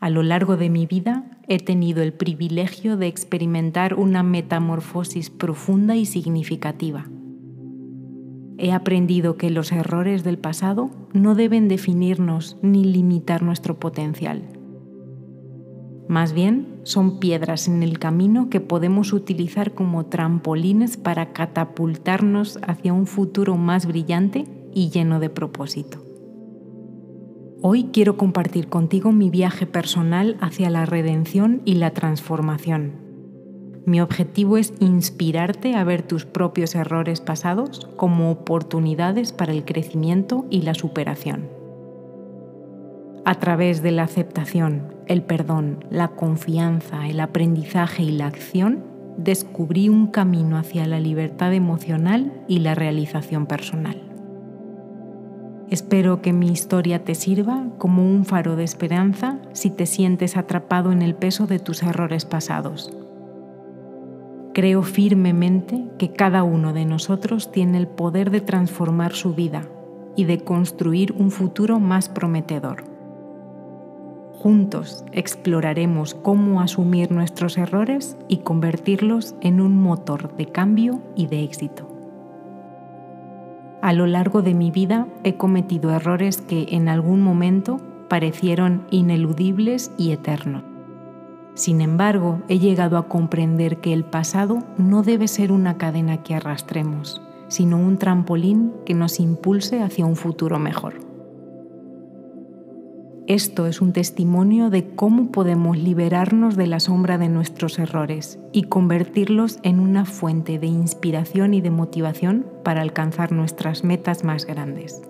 A lo largo de mi vida he tenido el privilegio de experimentar una metamorfosis profunda y significativa. He aprendido que los errores del pasado no deben definirnos ni limitar nuestro potencial. Más bien, son piedras en el camino que podemos utilizar como trampolines para catapultarnos hacia un futuro más brillante y lleno de propósito. Hoy quiero compartir contigo mi viaje personal hacia la redención y la transformación. Mi objetivo es inspirarte a ver tus propios errores pasados como oportunidades para el crecimiento y la superación. A través de la aceptación, el perdón, la confianza, el aprendizaje y la acción, descubrí un camino hacia la libertad emocional y la realización personal. Espero que mi historia te sirva como un faro de esperanza si te sientes atrapado en el peso de tus errores pasados. Creo firmemente que cada uno de nosotros tiene el poder de transformar su vida y de construir un futuro más prometedor. Juntos exploraremos cómo asumir nuestros errores y convertirlos en un motor de cambio y de éxito. A lo largo de mi vida he cometido errores que en algún momento parecieron ineludibles y eternos. Sin embargo, he llegado a comprender que el pasado no debe ser una cadena que arrastremos, sino un trampolín que nos impulse hacia un futuro mejor. Esto es un testimonio de cómo podemos liberarnos de la sombra de nuestros errores y convertirlos en una fuente de inspiración y de motivación para alcanzar nuestras metas más grandes.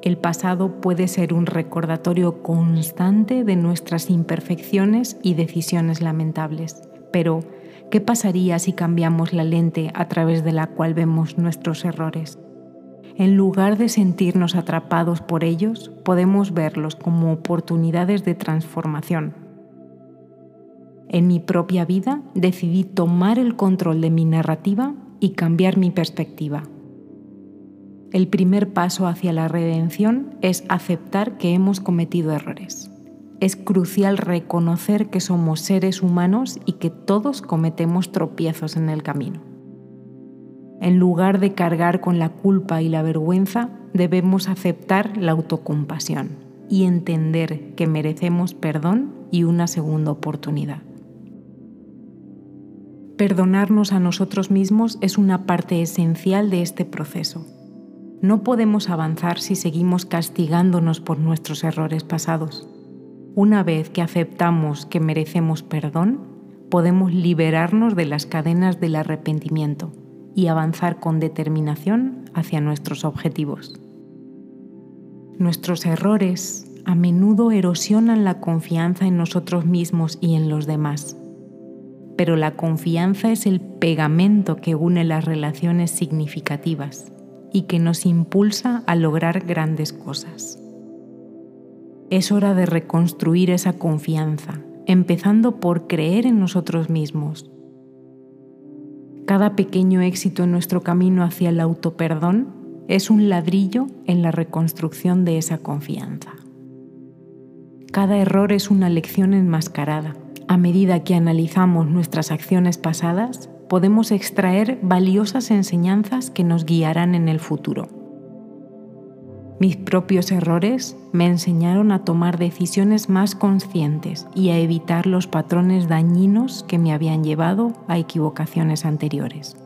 El pasado puede ser un recordatorio constante de nuestras imperfecciones y decisiones lamentables, pero ¿qué pasaría si cambiamos la lente a través de la cual vemos nuestros errores? En lugar de sentirnos atrapados por ellos, podemos verlos como oportunidades de transformación. En mi propia vida decidí tomar el control de mi narrativa y cambiar mi perspectiva. El primer paso hacia la redención es aceptar que hemos cometido errores. Es crucial reconocer que somos seres humanos y que todos cometemos tropiezos en el camino. En lugar de cargar con la culpa y la vergüenza, debemos aceptar la autocompasión y entender que merecemos perdón y una segunda oportunidad. Perdonarnos a nosotros mismos es una parte esencial de este proceso. No podemos avanzar si seguimos castigándonos por nuestros errores pasados. Una vez que aceptamos que merecemos perdón, podemos liberarnos de las cadenas del arrepentimiento y avanzar con determinación hacia nuestros objetivos. Nuestros errores a menudo erosionan la confianza en nosotros mismos y en los demás, pero la confianza es el pegamento que une las relaciones significativas y que nos impulsa a lograr grandes cosas. Es hora de reconstruir esa confianza, empezando por creer en nosotros mismos cada pequeño éxito en nuestro camino hacia el autoperdón es un ladrillo en la reconstrucción de esa confianza. Cada error es una lección enmascarada. A medida que analizamos nuestras acciones pasadas, podemos extraer valiosas enseñanzas que nos guiarán en el futuro. Mis propios errores me enseñaron a tomar decisiones más conscientes y a evitar los patrones dañinos que me habían llevado a equivocaciones anteriores.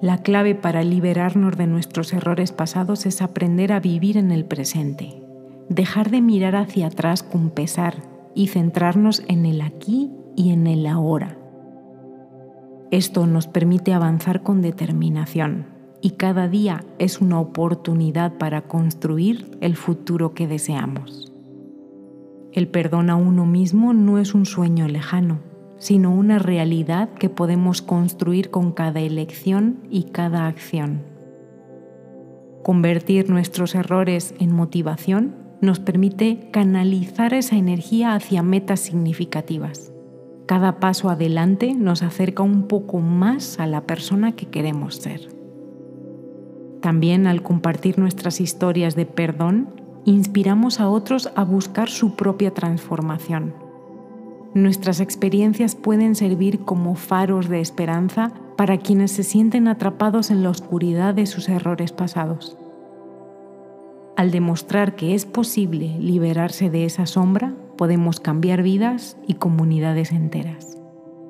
La clave para liberarnos de nuestros errores pasados es aprender a vivir en el presente, dejar de mirar hacia atrás con pesar y centrarnos en el aquí y en el ahora. Esto nos permite avanzar con determinación y cada día es una oportunidad para construir el futuro que deseamos. El perdón a uno mismo no es un sueño lejano, sino una realidad que podemos construir con cada elección y cada acción. Convertir nuestros errores en motivación nos permite canalizar esa energía hacia metas significativas. Cada paso adelante nos acerca un poco más a la persona que queremos ser. También al compartir nuestras historias de perdón, inspiramos a otros a buscar su propia transformación. Nuestras experiencias pueden servir como faros de esperanza para quienes se sienten atrapados en la oscuridad de sus errores pasados. Al demostrar que es posible liberarse de esa sombra, podemos cambiar vidas y comunidades enteras.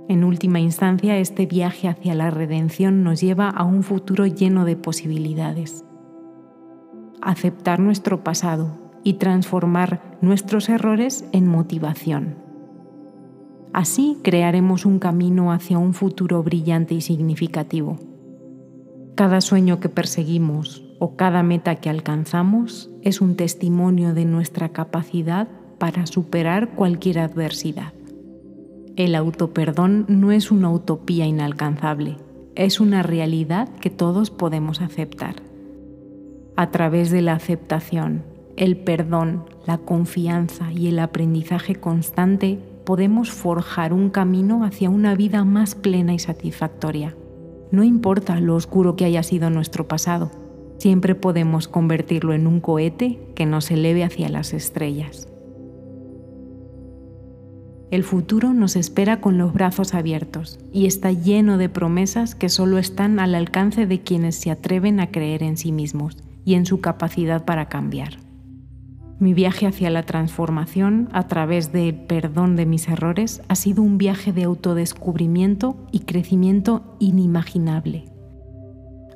En última instancia, este viaje hacia la redención nos lleva a un futuro lleno de posibilidades. Aceptar nuestro pasado y transformar nuestros errores en motivación. Así crearemos un camino hacia un futuro brillante y significativo. Cada sueño que perseguimos o cada meta que alcanzamos es un testimonio de nuestra capacidad para superar cualquier adversidad. El autoperdón no es una utopía inalcanzable, es una realidad que todos podemos aceptar. A través de la aceptación, el perdón, la confianza y el aprendizaje constante podemos forjar un camino hacia una vida más plena y satisfactoria. No importa lo oscuro que haya sido nuestro pasado, siempre podemos convertirlo en un cohete que nos eleve hacia las estrellas. El futuro nos espera con los brazos abiertos y está lleno de promesas que solo están al alcance de quienes se atreven a creer en sí mismos y en su capacidad para cambiar. Mi viaje hacia la transformación a través del perdón de mis errores ha sido un viaje de autodescubrimiento y crecimiento inimaginable.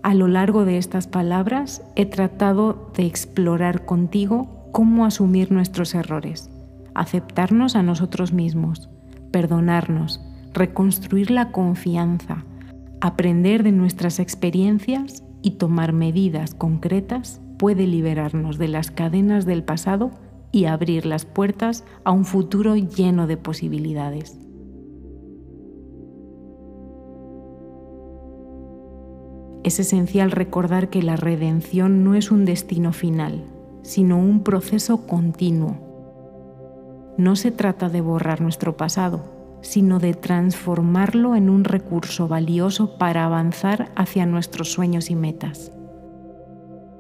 A lo largo de estas palabras he tratado de explorar contigo cómo asumir nuestros errores, aceptarnos a nosotros mismos, perdonarnos, reconstruir la confianza, aprender de nuestras experiencias y tomar medidas concretas puede liberarnos de las cadenas del pasado y abrir las puertas a un futuro lleno de posibilidades. es esencial recordar que la redención no es un destino final, sino un proceso continuo. No se trata de borrar nuestro pasado, sino de transformarlo en un recurso valioso para avanzar hacia nuestros sueños y metas.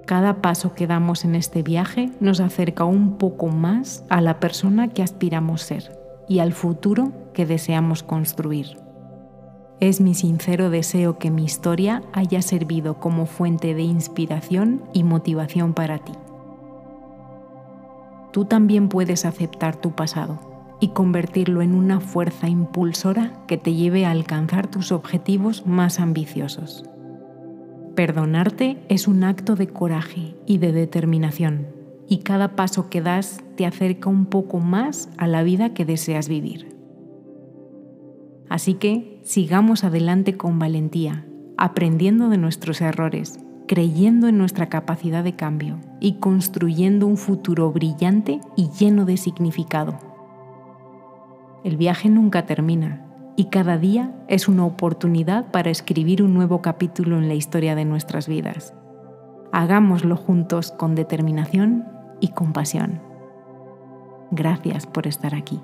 Cada paso que damos en este viaje nos acerca un poco más a la persona que aspiramos ser y al futuro que deseamos construir. Es mi sincero deseo que mi historia haya servido como fuente de inspiración y motivación para ti. Tú también puedes aceptar tu pasado y convertirlo en una fuerza impulsora que te lleve a alcanzar tus objetivos más ambiciosos. Perdonarte es un acto de coraje y de determinación, y cada paso que das te acerca un poco más a la vida que deseas vivir. Así que sigamos adelante con valentía, aprendiendo de nuestros errores, creyendo en nuestra capacidad de cambio y construyendo un futuro brillante y lleno de significado. El viaje nunca termina y cada día es una oportunidad para escribir un nuevo capítulo en la historia de nuestras vidas. Hagámoslo juntos con determinación y compasión. Gracias por estar aquí.